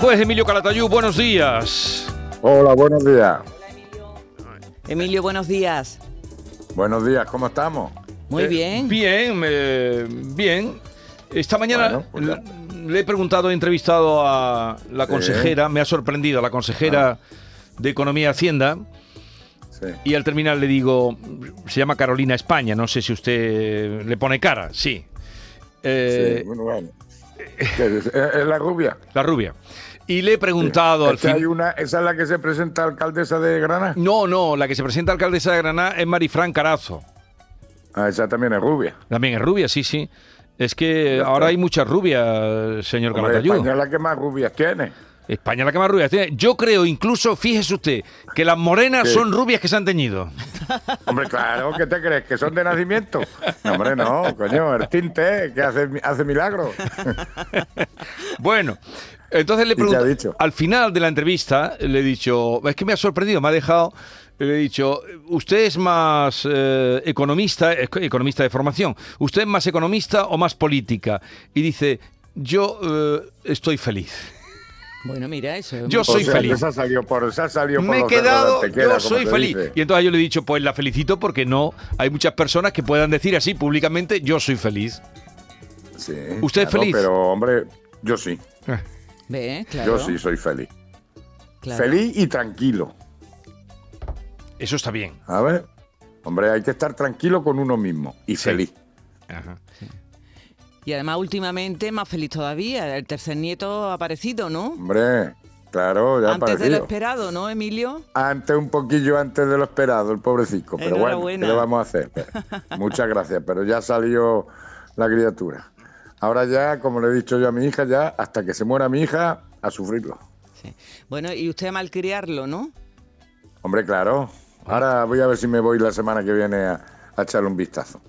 Juez Emilio Calatayú, buenos días. Hola, buenos días. Emilio, buenos días. Buenos días, ¿cómo estamos? Muy Eh, bien. Bien, eh, bien. Esta mañana Bueno, pues le- le he preguntado, he entrevistado a la Sí. consejera, me ha sorprendido, a la consejera de Economía y Hacienda, Sí. y al terminar le digo, se llama Carolina España, no sé si usted le pone cara, sí. Eh, sí, bueno, bueno. ¿Qué es, es la rubia? La rubia. Y le he preguntado al Es que fin... hay una, ¿Esa es la que se presenta alcaldesa de Granada? No, no, la que se presenta alcaldesa de Granada es Marifran Carazo. Ah, esa también es rubia. También es rubia, sí, sí. Es que ahora hay muchas rubias, señor Calatayud. España es la que más rubias tiene. España la que más rubias tiene. Yo creo, incluso, fíjese usted, que las morenas ¿Qué? son rubias que se han teñido. Hombre, claro, ¿qué te crees? ¿Que son de nacimiento? No, hombre, no, coño, el tinte, que hace, hace milagros. Bueno, entonces le ¿Y qué ha pregunto, dicho? al final de la entrevista, le he dicho, es que me ha sorprendido, me ha dejado, le he dicho, usted es más eh, economista, economista de formación, ¿usted es más economista o más política? Y dice, yo eh, estoy feliz. Bueno, mira, eso. es Yo soy O sea, feliz. que Se ha salido por, se ha salido por Me he quedado, yo soy feliz. dice. Y entonces yo le he dicho, pues la felicito porque no, hay muchas personas que puedan decir así públicamente, yo soy feliz. Sí, ¿Usted es feliz? Pero, hombre, yo sí, Ve, claro. yo sí soy feliz. claro. Feliz y tranquilo. Eso está bien. A ver, hombre, hay que estar tranquilo con uno mismo y Sí. feliz. Ajá. Y además, últimamente, más feliz todavía. El tercer nieto ha aparecido, ¿no? Hombre, claro, ya Antes de lo esperado, ¿no, Emilio? Antes, un poquillo antes de lo esperado, el pobrecito. Pero bueno, ¿qué le vamos a hacer? Muchas gracias, pero ya salió la criatura. Ahora ya, como le he dicho yo a mi hija, ya hasta que se muera mi hija, a sufrirlo. Sí. Bueno, y usted a malcriarlo, ¿no? Hombre, claro. Ahora voy a ver si me voy la semana que viene a, a echarle un vistazo.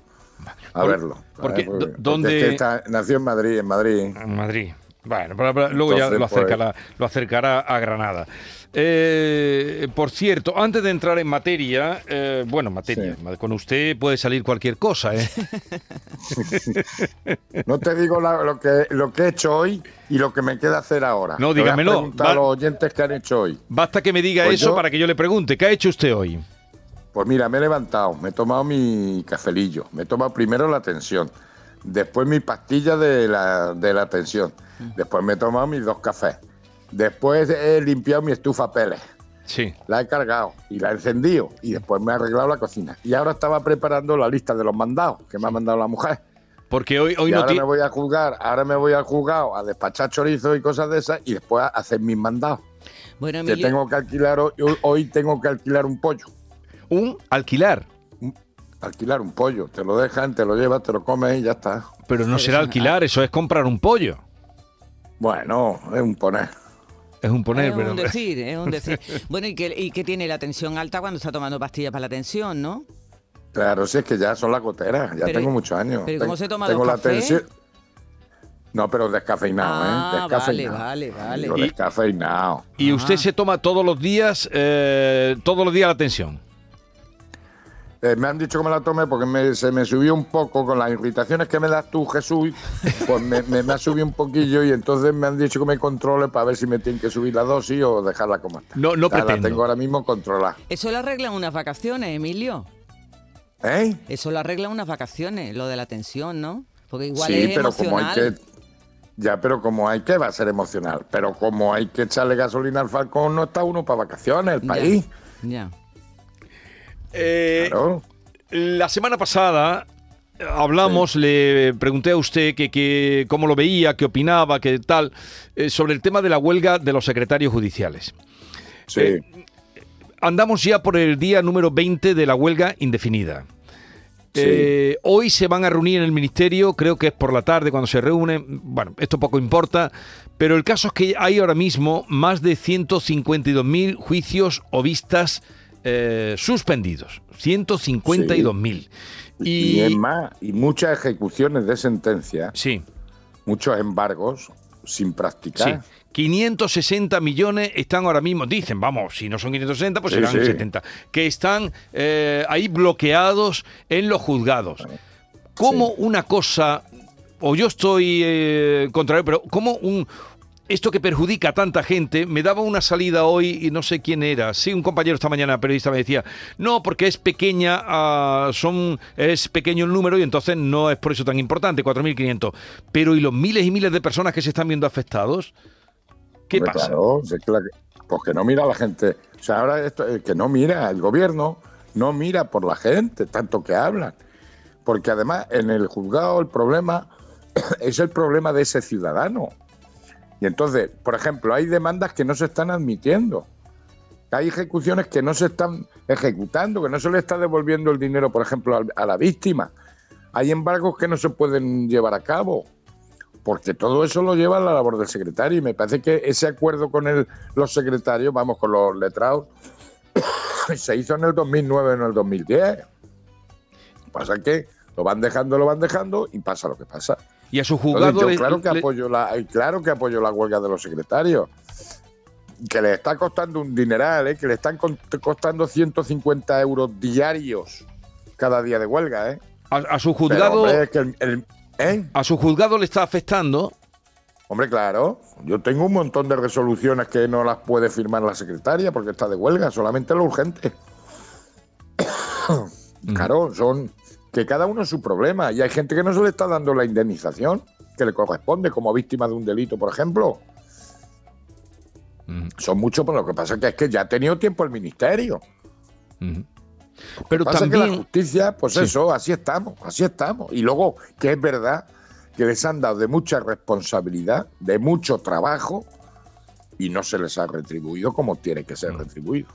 A Por- verlo. porque, ¿eh? porque ¿dónde- está- nació en Madrid, en Madrid. En Madrid. Bueno, pero- pero luego ya lo pues- acercará, lo acercará a Granada. Eh, por cierto, antes de entrar en materia, eh, bueno, materia, Sí. con usted puede salir cualquier cosa, ¿eh? No te digo la- lo, que, lo que he hecho hoy y lo que me queda hacer ahora. No, voy a dígamelo. preguntar a Va- los oyentes que han hecho hoy. Basta que me diga Pues eso yo- para que yo le pregunte, ¿qué ha hecho usted hoy? Pues mira, me he levantado, me he tomado mi cafelillo, me he tomado primero la tensión, después mi pastilla de la, de la tensión, después me he tomado mis dos cafés, después he limpiado mi estufa Pérez, Sí. la he cargado y la he encendido y después me he arreglado la cocina. Y ahora estaba preparando la lista de los mandados que me ha mandado la mujer. Porque hoy, hoy y no ahora me voy a juzgar, ahora me voy al juzgado a despachar chorizo y cosas de esas y después a hacer mis mandados. Bueno, Que Emilio, tengo que alquilar hoy, hoy tengo que alquilar un pollo. Un alquilar. Alquilar un pollo, te lo dejan, te lo llevas, te lo comes y ya está. Pero no será alquilar, eso es comprar un pollo. Bueno, es un poner. Es un poner, es pero... un decir, es un decir. Bueno, y que, y que tiene la tensión alta cuando está tomando pastillas para la tensión, ¿no? Claro, si es que ya son las goteras, ya Pero- tengo muchos años. pero ¿cómo se toma Tengo la tensión. No, pero descafeinado, Ah, ¿eh? vale, Descafeinado. vale, vale. Y- descafeinado. Y usted Ah. se toma todos los días, eh, todos los días la tensión. Eh, me han dicho que me la tome porque me- se me subió un poco con las irritaciones que me das tú, Jesús. Pues me, me- me ha subido un poquillo y entonces me han dicho que me controle para ver si me tienen que subir la dosis o dejarla como está. No- no O sea, La tengo ahora mismo controlada. Eso lo arreglan unas vacaciones, Emilio. ¿Eh? Eso lo arreglan unas vacaciones, lo de la tensión, ¿no? Porque igual sí, es pero como hay que. Ya, pero como hay que, va a ser emocional. Pero como hay que echarle gasolina al Falcón, no está uno para vacaciones, el Ya, país. Ya. Eh, Claro. La semana pasada hablamos, le pregunté a usted que, que cómo lo veía, qué opinaba, qué tal, eh, sobre el tema de la huelga de los secretarios judiciales. Sí. eh, Andamos ya por el día número 20 de la huelga indefinida. Sí. Eh, hoy se van a reunir en el ministerio, creo que es por la tarde cuando se reúnen. Bueno, esto poco importa, pero el caso es que hay ahora mismo más de 152.000 juicios o vistas eh, suspendidos. 152.000. y, Y, es más, y muchas ejecuciones de sentencia, sí, muchos embargos sin sí. practicar. 560 millones están ahora mismo, dicen, vamos, si no son 560, pues Sí, serán sí. 70, que están eh, ahí bloqueados en los juzgados. ¿Cómo Sí. una cosa, o yo estoy eh, contrario, pero cómo un, esto que perjudica a tanta gente, me daba una salida hoy y no sé quién era. Sí, un compañero esta mañana, periodista, me decía, no, porque es pequeña, ah, son es pequeño el número y entonces no es por eso tan importante, 4.500. Pero ¿y los miles y miles de personas que se están viendo afectados? ¿Qué pasa? Claro, pues que no mira a la gente. O sea, ahora esto, eh, que no mira, el gobierno no mira por la gente, tanto que hablan. Porque además en el juzgado el problema es el problema de ese ciudadano. Y entonces, por ejemplo, hay demandas que no se están admitiendo. Hay ejecuciones que no se están ejecutando, que no se le está devolviendo el dinero, por ejemplo, a la víctima. Hay embargos que no se pueden llevar a cabo porque todo eso lo lleva a la labor del secretario y me parece que ese acuerdo con el- los secretarios, vamos, con los letrados, se hizo en el 2009 en el 2010. Pasa que lo van dejando, lo van dejando y pasa lo que pasa. Y a su Entonces, juzgado yo claro que apoyo la, claro que apoyo la huelga de los secretarios. Que le está costando un dineral, ¿eh? que le están costando 150 euros diarios cada día de huelga, ¿eh? a, a su juzgado, hombre, es que el- el- ¿eh? a su juzgado le está afectando. Hombre, claro, yo tengo un montón de resoluciones que no las puede firmar la secretaria porque está de huelga, solamente lo urgente. claro, son que cada uno es su problema y hay gente que no se le está dando la indemnización que le corresponde como víctima de un delito, por ejemplo. Son muchos, pero lo que pasa es que, es que ya ha tenido tiempo el ministerio. Pero Pasa que la también, justicia, pues Sí. eso, así estamos, así estamos. Y luego, que es verdad que les han dado de mucha responsabilidad, de mucho trabajo, y no se les ha retribuido como tiene que Mm. ser retribuido.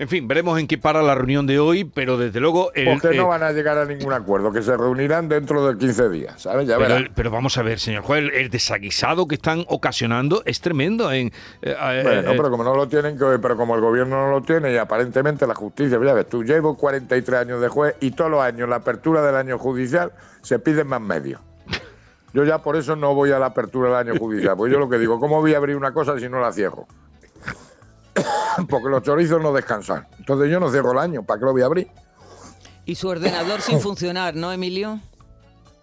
En fin, veremos en qué para la reunión de hoy, pero desde luego... el- Porque eh, no van a llegar a ningún acuerdo, que se reunirán dentro de 15 días, ¿sabes? Ya Pero, el- pero vamos a ver, señor juez, el, el desaguisado que están ocasionando es tremendo. En, eh, eh, Bueno, eh, pero como no lo tienen, pero como el gobierno no lo tiene y aparentemente la justicia, ya ves, tú llevo 43 años de juez y todos los años, la apertura del año judicial, se piden más medios. Yo ya por eso no voy a la apertura del año judicial, porque yo lo que digo, ¿cómo voy a abrir una cosa si no la cierro? Porque los chorizos no descansan. Entonces yo no cierro el año, ¿para qué lo voy a abrir? Y su ordenador sin funcionar, ¿no, Emilio?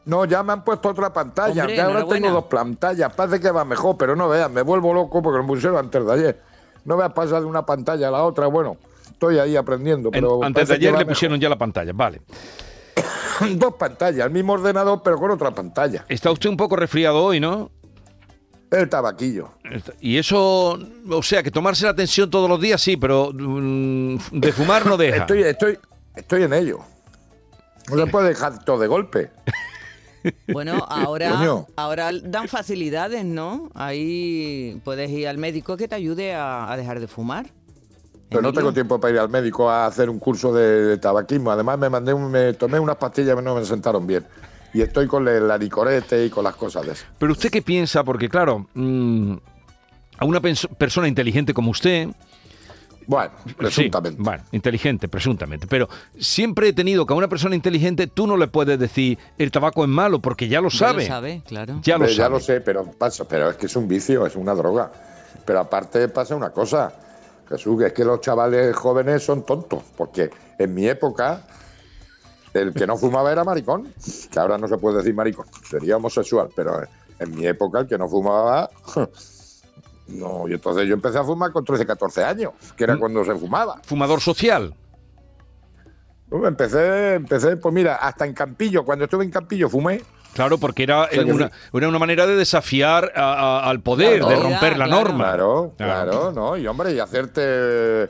No, ya me han puesto otra pantalla. Hombre, ya ahora tengo dos pantallas. Parece que va mejor, pero no veas, me vuelvo loco porque lo pusieron antes de ayer. No veas pasar de una pantalla a la otra. Bueno, estoy ahí aprendiendo. en- Pero antes de ayer le mejor. pusieron ya la pantalla, vale. dos pantallas, el mismo ordenador, pero con otra pantalla. Está usted un poco resfriado hoy, ¿no? El tabaquillo. Y eso, o sea, que tomarse la tensión todos los días sí, pero mm, de fumar no deja. Estoy, estoy, estoy en ello. No se puede dejar todo de golpe. Bueno, ahora, ahora dan facilidades, ¿no? Ahí puedes ir al médico que te ayude a, a dejar de fumar. Pero no tengo tiempo para ir al médico a hacer un curso de, de tabaquismo. Además, me mandé, un- me tomé unas pastillas que no me sentaron bien. Y estoy con el aricorete y con las cosas de esas. Pero usted qué piensa, porque claro, mm, a una pens- persona inteligente como usted, Bueno, presuntamente. Sí, bueno, inteligente, presuntamente. Pero siempre he tenido que a una persona inteligente tú no le puedes decir el tabaco es malo porque ya lo Ya sabe. lo sabe, claro. Ya lo sabe. ya lo sé, pero pasa, pero es que es un vicio, es una droga. Pero aparte pasa una cosa, Jesús, que es que los chavales jóvenes son tontos, porque en mi época el que no fumaba era maricón, que ahora no se puede decir maricón, sería homosexual, pero en mi época el que no fumaba, no, y entonces yo empecé a fumar con 13, 14 años, que era Mm. cuando se fumaba. Fumador social. Empecé, empecé, pues mira, hasta en Campillo, cuando estuve en Campillo fumé, Claro, porque era, sea una, era una manera de desafiar a- a- al poder, Claro. de romper la Claro. norma. Claro, Claro. claro, ¿no? Y hombre, y hacerte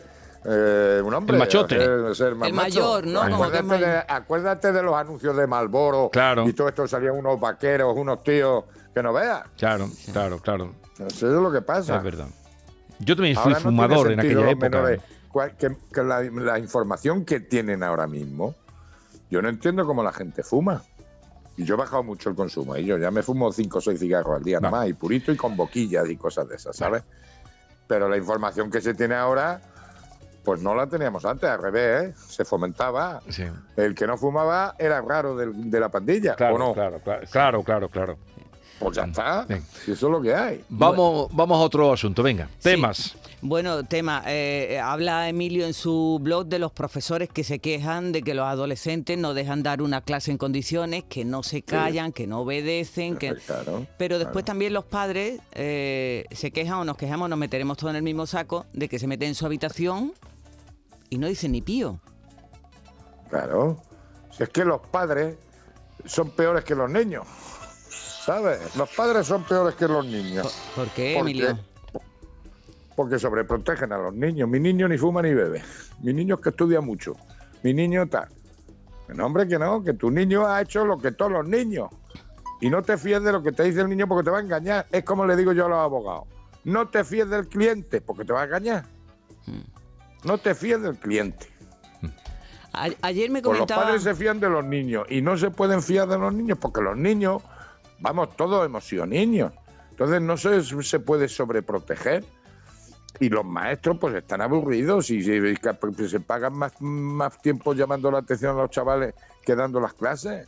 eh, un hombre. El machote. hacer- ser más El macho. mayor, ¿no? Acuérdate, de, mayor. acuérdate de los anuncios de Malboro. Claro. Y todo esto salían unos vaqueros, unos tíos que no veas. Claro, claro, claro. Eso es lo que pasa. Es verdad. Yo también fui Ahora no fumador tiene en aquella época. menores. Que, que la, la información que tienen ahora mismo, yo no entiendo cómo la gente fuma. Y yo he bajado mucho el consumo. Y yo ya me fumo 5 o 6 cigarros al día, nada más, y purito y con boquillas y cosas de esas, ¿sabes? Pero la información que se tiene ahora, pues no la teníamos antes, al revés, ¿eh? Se fomentaba. Sí. El que no fumaba era raro del- de, la pandilla, ¿o Claro, no? claro, claro, claro, claro, claro. Pues ya está. Eso es lo que hay. Vamos, vamos a otro asunto, venga. Temas. Bueno, tema, eh, habla Emilio en su blog de los profesores que se quejan de que los adolescentes no dejan dar una clase en condiciones, que no se callan, que no obedecen, que... Claro, Pero después claro. también los padres eh, se quejan o nos quejamos, nos meteremos todos en el mismo saco de que se meten en su habitación y no dicen ni pío. Claro. Si es que los padres son peores que los niños. ¿Sabes? Los padres son peores que los niños. ¿Por, por qué, ¿Por Emilio? Porque sobreprotegen a los niños. Mi niño ni fuma ni bebe. Mi niño es que estudia mucho. Mi niño tal. No, hombre, que no, que tu niño ha hecho lo que todos los niños. Y no te fíes de lo que te dice el niño porque te va a engañar. Es como le digo yo a los abogados. No te fíes del cliente porque te va a engañar. No te fíes del cliente. A- ayer me Pues los comentaba... padres se fían de los niños y no se pueden fiar de los niños porque los niños, vamos, todos hemos sido niños. Entonces no se, se puede sobreproteger. Y los maestros pues están aburridos y se, y se pagan más, más tiempo llamando la atención a los chavales que dando las clases.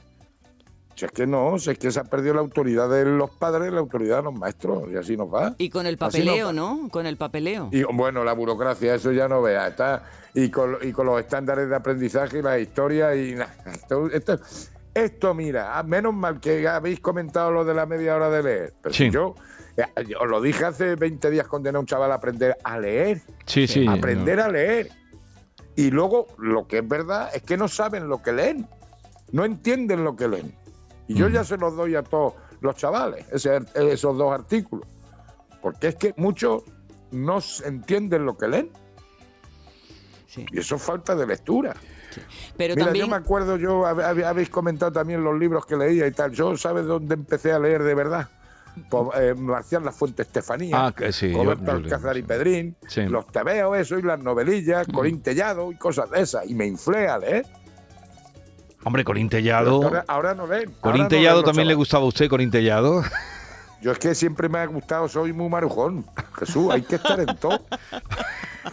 Si es que no, si es que se ha perdido la autoridad de los padres, la autoridad de los maestros, y así nos va. Y con el papeleo. ¿no? Con el papeleo. Y bueno, la burocracia, eso ya no vea, está. Y con, y con los estándares de aprendizaje y la historia y nada. Esto, esto, esto, mira, ah, menos mal que habéis comentado lo de la media hora de leer. Pero Sí. yo, eh, yo os lo dije hace 20 días cuando a un chaval a aprender a leer. Sí, sí. aprender a leer. Y luego, lo que es verdad es que no saben lo que leen. No entienden lo que leen. Y yo ya se los doy a todos los chavales, ese- esos dos artículos. Porque es que muchos no entienden lo que leen. Sí. Y eso es falta de lectura. Pero Mira, también... yo me acuerdo, yo hab- hab- habéis comentado también los libros que leía y tal. Yo, ¿sabes dónde empecé a leer de verdad? Por, eh, Marcial La Fuente Estefanía. Ah, que sí. Roberto yo- Alcázar y Pedrín, Sí. los tebeos, eso, y las novelillas, Corín Tellado y cosas de esas. Y me inflé a leer. Hombre, Corín Tellado. Ahora, ahora no ahora Corín Tellado también le gustaba a usted, Corín Tellado. Yo es que siempre me ha gustado, soy muy marujón. Jesús, hay que estar en todo.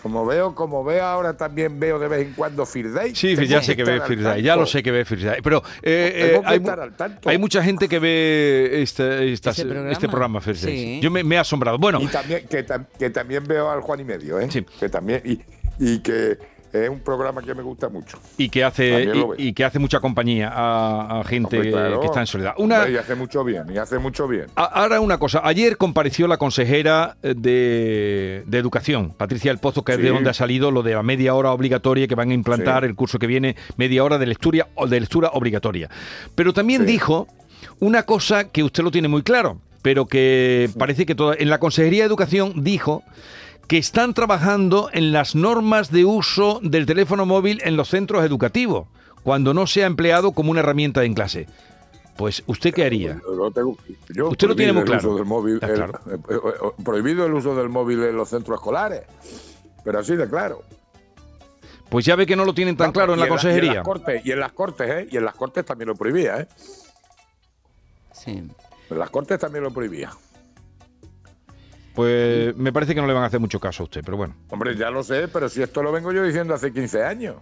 Como veo, como veo ahora también veo de vez en cuando Firday. Sí, ya sé que ve Firday, ya lo sé que ve Firday. Pero eh, eh, que hay, estar mu- al tanto. hay mucha gente que ve este, programa. este programa, Firday. Sí. Yo me, me he asombrado. Bueno, Y también, que, que también veo al Juan y Medio, ¿eh? Sí. Que también, y, y que es un programa que me gusta mucho. y que hace y, que hace mucha compañía a, a gente Hombre, claro. que está en soledad. Una, Y hace mucho bien, y hace mucho bien. A- Ahora una cosa, ayer compareció la consejera eh, de, de Educación, Patricia del Pozo, que es de donde ha salido lo de la media hora obligatoria que van a implantar Sí. el curso que viene, media hora de lectura, o de lectura obligatoria. Pero también Sí. dijo una cosa que usted lo tiene muy claro, pero que parece que toda- en la Consejería de Educación dijo que están trabajando en las normas de uso del teléfono móvil en los centros educativos, cuando no sea empleado como una herramienta en clase. Pues, ¿usted qué haría? Lo tengo- yo Usted lo tiene prohibido muy el claro. uso del móvil, Está el- claro. eh, eh, eh, prohibido el uso del móvil en los centros escolares. Pero así de claro. Pues ya ve que no lo tienen tan claro en y la y en consejería. cortes, y en las cortes, ¿eh? Y en las cortes también lo prohibía, ¿eh? Sí. En las cortes también lo prohibía. Pues me parece que no le van a hacer mucho caso a usted, pero bueno. Hombre, ya lo sé, pero si esto lo vengo yo diciendo hace 15 años.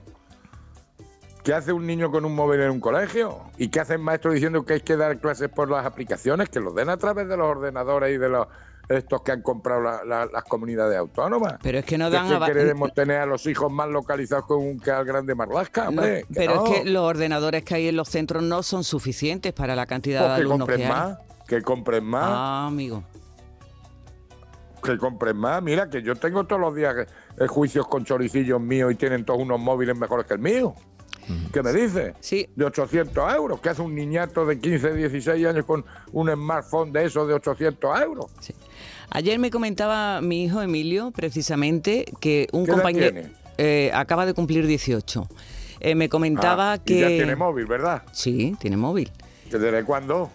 ¿Qué hace un niño con un móvil en un colegio? ¿Y qué hace el maestro diciendo que hay que dar clases por las aplicaciones? Que los den a través de los ordenadores y de los estos que han comprado la- la- las comunidades autónomas. Pero es que no ¿Es dan... que ava- queremos tener a los hijos más localizados con un que al grande Marlasca? No, Hombre, que pero no. es que los ordenadores que hay en los centros no son suficientes para la cantidad Pues de que alumnos que compren hay. más, que compren más, Ah, amigo. Que compren más. Mira, que yo tengo todos los días eh, juicios con choricillos míos y tienen todos unos móviles mejores que el mío. ¿Qué me dices? Sí, de 800 euros. ¿Qué hace un niñato de 15, 16 años con un smartphone de esos de 800 euros? sí. Ayer me comentaba mi hijo Emilio, precisamente, que un ¿Qué edad compañero tiene? eh, acaba de cumplir 18. Eh, me comentaba Ah, que... Y ya tiene móvil, ¿verdad? Sí, tiene móvil. ¿Que ¿Desde cuándo?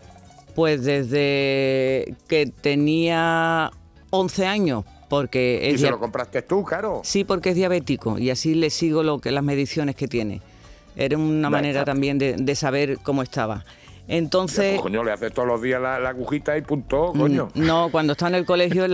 Pues desde que tenía 11 años, porque Y se lo compraste tú, claro. sí, porque es diabético y así le sigo lo que las mediciones que tiene. Era una manera también de, de saber cómo estaba. Entonces... Pues, coño, le haces todos los días la, la agujita y punto, coño. Mm, No, cuando está en el colegio,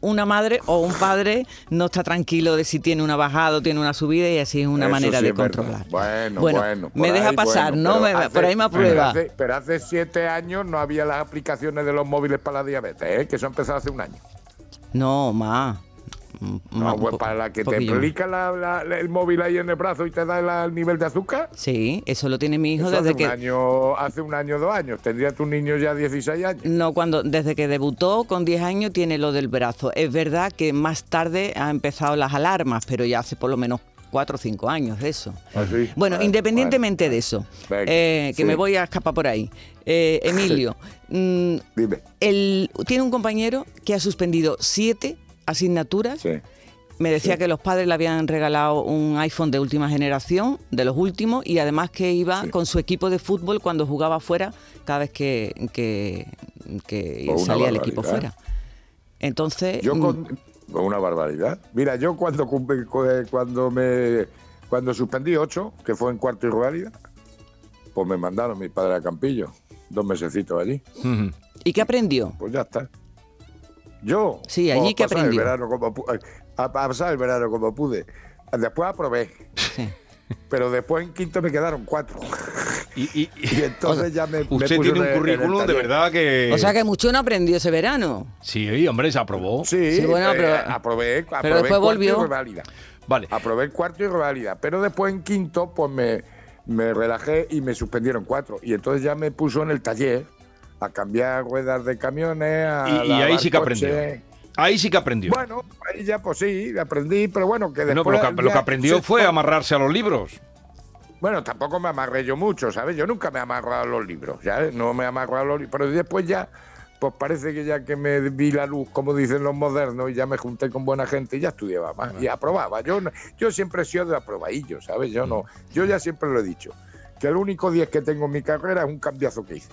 una madre o un padre no está tranquilo de si tiene una bajada o tiene una subida y así es una Eso manera sí de controlar. Bueno, bueno. me deja pasar, bueno, ¿no? pero Me- hace- por ahí me pero aprueba. hace- Pero hace siete años no había las aplicaciones de los móviles para la diabetes, ¿eh? que eso ha empezado hace un año. No, más. Mm, No, pues para la que te poquillo aplica la- la- la- el móvil ahí en el brazo y te da el nivel de azúcar. Sí, eso lo tiene mi hijo Eso desde hace, que... un año, hace un año, dos años. Tendría tu niño ya 16 años. No, cuando desde que debutó con 10 años tiene lo del brazo. Es verdad que más tarde ha empezado las alarmas, pero ya hace por lo menos 4 o 5 años de eso. Así. Bueno, independientemente bueno. de eso, eh, que sí. me voy a escapar por ahí. Eh, Emilio, mm, Dime. él tiene un compañero que ha suspendido siete asignaturas. Sí. Me decía que los padres le habían regalado un iPhone de última generación, de los últimos, y además que iba con su equipo de fútbol cuando jugaba afuera, cada vez que, que, salía el equipo fuera. Entonces, Yo mm, con una barbaridad. Mira, yo cuando cum- cu- cuando me cuando suspendí ocho, que fue en cuarto y reválida, pues me mandaron mis padres a Campillo, dos mesecitos allí. ¿y qué aprendió? Pues ya está. Yo. Sí, allí que como pu- a, a pasar el verano como pude. Después aprobé, Sí. pero después en quinto me quedaron cuatro. Y, y- Y entonces ya me. usted tiene un currículum de verdad que... O sea que mucho no aprendió ese verano. Sí, hombre, se aprobó. Sí, Sí, bueno, eh, aprobé, aprobé pero después cuarto volvió. y reválida. Vale. Aprobé el cuarto y reválida, pero después en quinto pues me, me relajé y me suspendieron cuatro. Y entonces ya me puso en el taller a cambiar ruedas de camiones, a Y- y ahí sí que aprendió. Ahí sí que aprendió. Bueno, ahí ya pues sí, aprendí, pero bueno, que después... no, pero lo que, lo que ya aprendió se- fue amarrarse a los libros. Bueno, tampoco me amarré yo mucho, ¿sabes? Yo nunca me he amarrado a los libros, ¿sabes? No me he amarrado a los libros, pero después ya, pues parece que ya que me vi la luz, como dicen los modernos, y ya me junté con buena gente y ya estudiaba más y aprobaba. Yo, yo siempre he sido de aprobadillo, ¿sabes? Yo no, yo ya siempre lo he dicho, que el único 10 que tengo en mi carrera es un cambiazo que hice.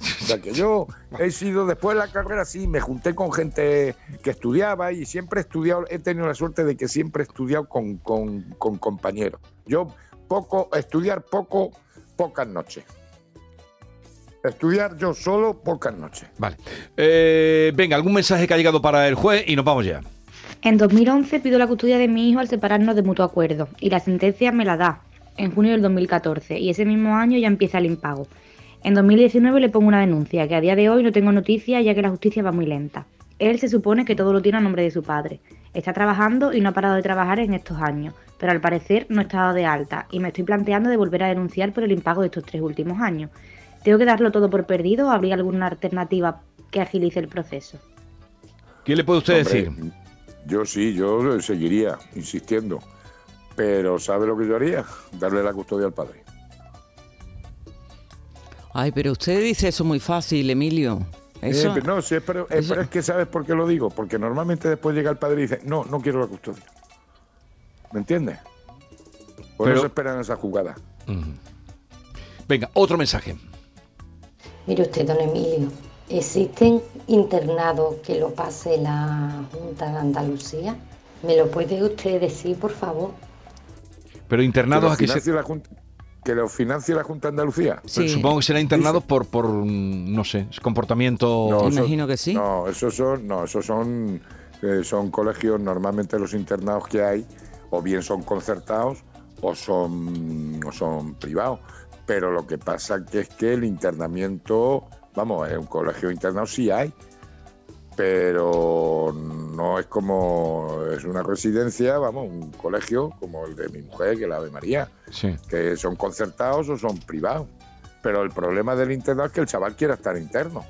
O sea que yo he sido, después de la carrera, sí, me junté con gente que estudiaba y siempre he estudiado, he tenido la suerte de que siempre he estudiado con, con, con compañeros. Yo poco, estudiar poco, pocas noches. Estudiar yo solo, pocas noches. Vale. Eh, venga, algún mensaje que ha llegado para el juez y nos vamos ya. En 2011 pido la custodia de mi hijo al separarnos de mutuo acuerdo y la sentencia me la da en junio del 2014 y ese mismo año ya empieza el impago. En 2019 le pongo una denuncia que a día de hoy no tengo noticias ya que la justicia va muy lenta. Él se supone que todo lo tiene a nombre de su padre. Está trabajando y no ha parado de trabajar en estos años, pero al parecer no está dado de alta y me estoy planteando de volver a denunciar por el impago de estos tres últimos años. ¿Tengo que darlo todo por perdido o habría alguna alternativa que agilice el proceso? ¿Qué le puede usted Hombre, decir? Yo sí, yo seguiría insistiendo. Pero ¿sabe lo que yo haría? Darle la custodia al padre. Ay, pero usted dice eso muy fácil, Emilio. Eso, Eh, pero no, sí, pero, eh, eso- pero es que ¿sabes por qué lo digo? Porque normalmente después llega el padre y dice, no, no quiero la custodia. ¿Me entiendes? Pues Pero- se esperan esa jugada. Venga, otro mensaje. Mire usted, don Emilio, ¿existen internados que lo pase la Junta de Andalucía? ¿Me lo puede usted decir, por favor? Pero internados lo aquí se... financie la Junta, que lo financie la Junta de Andalucía. Sí, Supongo que será internados por, por, mm, no sé, comportamiento... No, eso- imagino que sí. No, esos son, no, esos son, eh, son colegios, normalmente los internados que hay, o bien son concertados o son, o son privados. Pero lo que pasa que es que el internamiento, vamos, en un colegio internado sí hay, pero no es como, es una residencia, vamos, un colegio como el de mi mujer, que es la de María Sí. que son concertados o son privados. Pero el problema del internado es que el chaval quiera estar interno.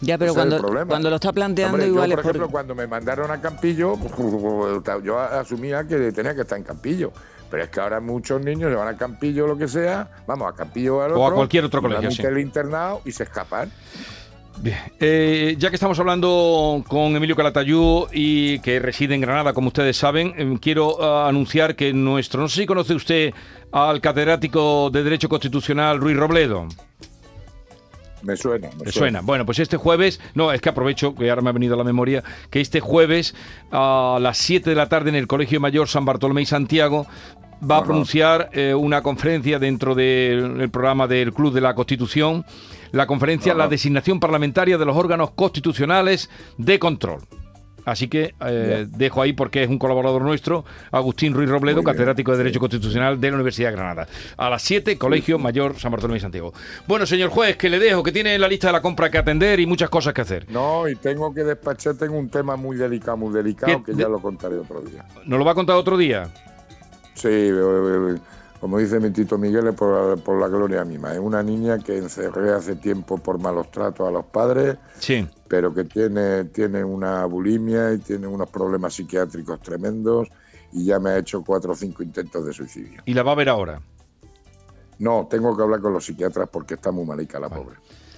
Ya, pero ese cuando, cuando lo está planteando Hombre, igual yo, es por por... ejemplo, cuando me mandaron a Campillo, yo asumía que tenía que estar en Campillo. Pero es que ahora muchos niños se van a Campillo o lo que sea, vamos, a Campillo o al O a otro, cualquier otro colegio, sí. el internado y se escapan. Bien. Eh, ya que estamos hablando con Emilio Calatayú y que reside en Granada, como ustedes saben, eh, quiero ah, anunciar que nuestro, no sé si conoce usted al catedrático de Derecho Constitucional Ruiz Robledo. Me suena, me ¿Le suena? Bueno, pues este jueves, no, es que aprovecho, que ahora me ha venido a la memoria, que este jueves a las 7 de la tarde en el Colegio Mayor San Bartolomé y Santiago va a pronunciar eh, una conferencia dentro del programa del Club de la Constitución, la conferencia La designación parlamentaria de los órganos constitucionales de control. Así que eh, dejo ahí porque es un colaborador nuestro, Agustín Ruiz Robledo, catedrático de Derecho Constitucional de la Universidad de Granada. A las 7, Colegio Mayor San Bartolomé y Santiago. Bueno, señor juez, que le dejo, que tiene la lista de la compra que atender y muchas cosas que hacer. No, y tengo que despachar, tengo un tema muy delicado, muy delicado, que ya lo contaré otro día. ¿Nos lo va a contar otro día? Sí, como dice mi Tito Miguel, es por, la gloria misma. Es una niña que encerré hace tiempo por malos tratos a los padres, sí. pero que tiene, tiene una bulimia y tiene unos problemas psiquiátricos tremendos y ya me ha hecho cuatro o cinco intentos de suicidio. ¿Y la va a ver ahora? No, tengo que hablar con los psiquiatras porque está muy malica la pobre.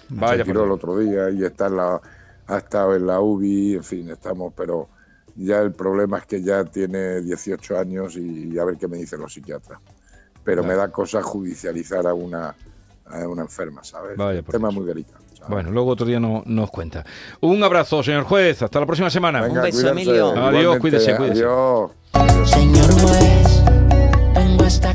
Vaya, Se tiró el otro día y está en la, ha estado en la UBI, en fin, estamos, pero ya el problema es que ya tiene 18 años y, a ver qué me dicen los psiquiatras pero me da cosa judicializar a una, a una enferma, ¿sabes? Vaya tema muy delicado. Bueno, luego otro día no, nos cuenta. Un abrazo, señor juez. Hasta la próxima semana. Un beso, Emilio. Adiós, cuídese, cuídese. Adiós. Señor juez, vengo hasta